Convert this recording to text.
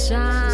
sunshine.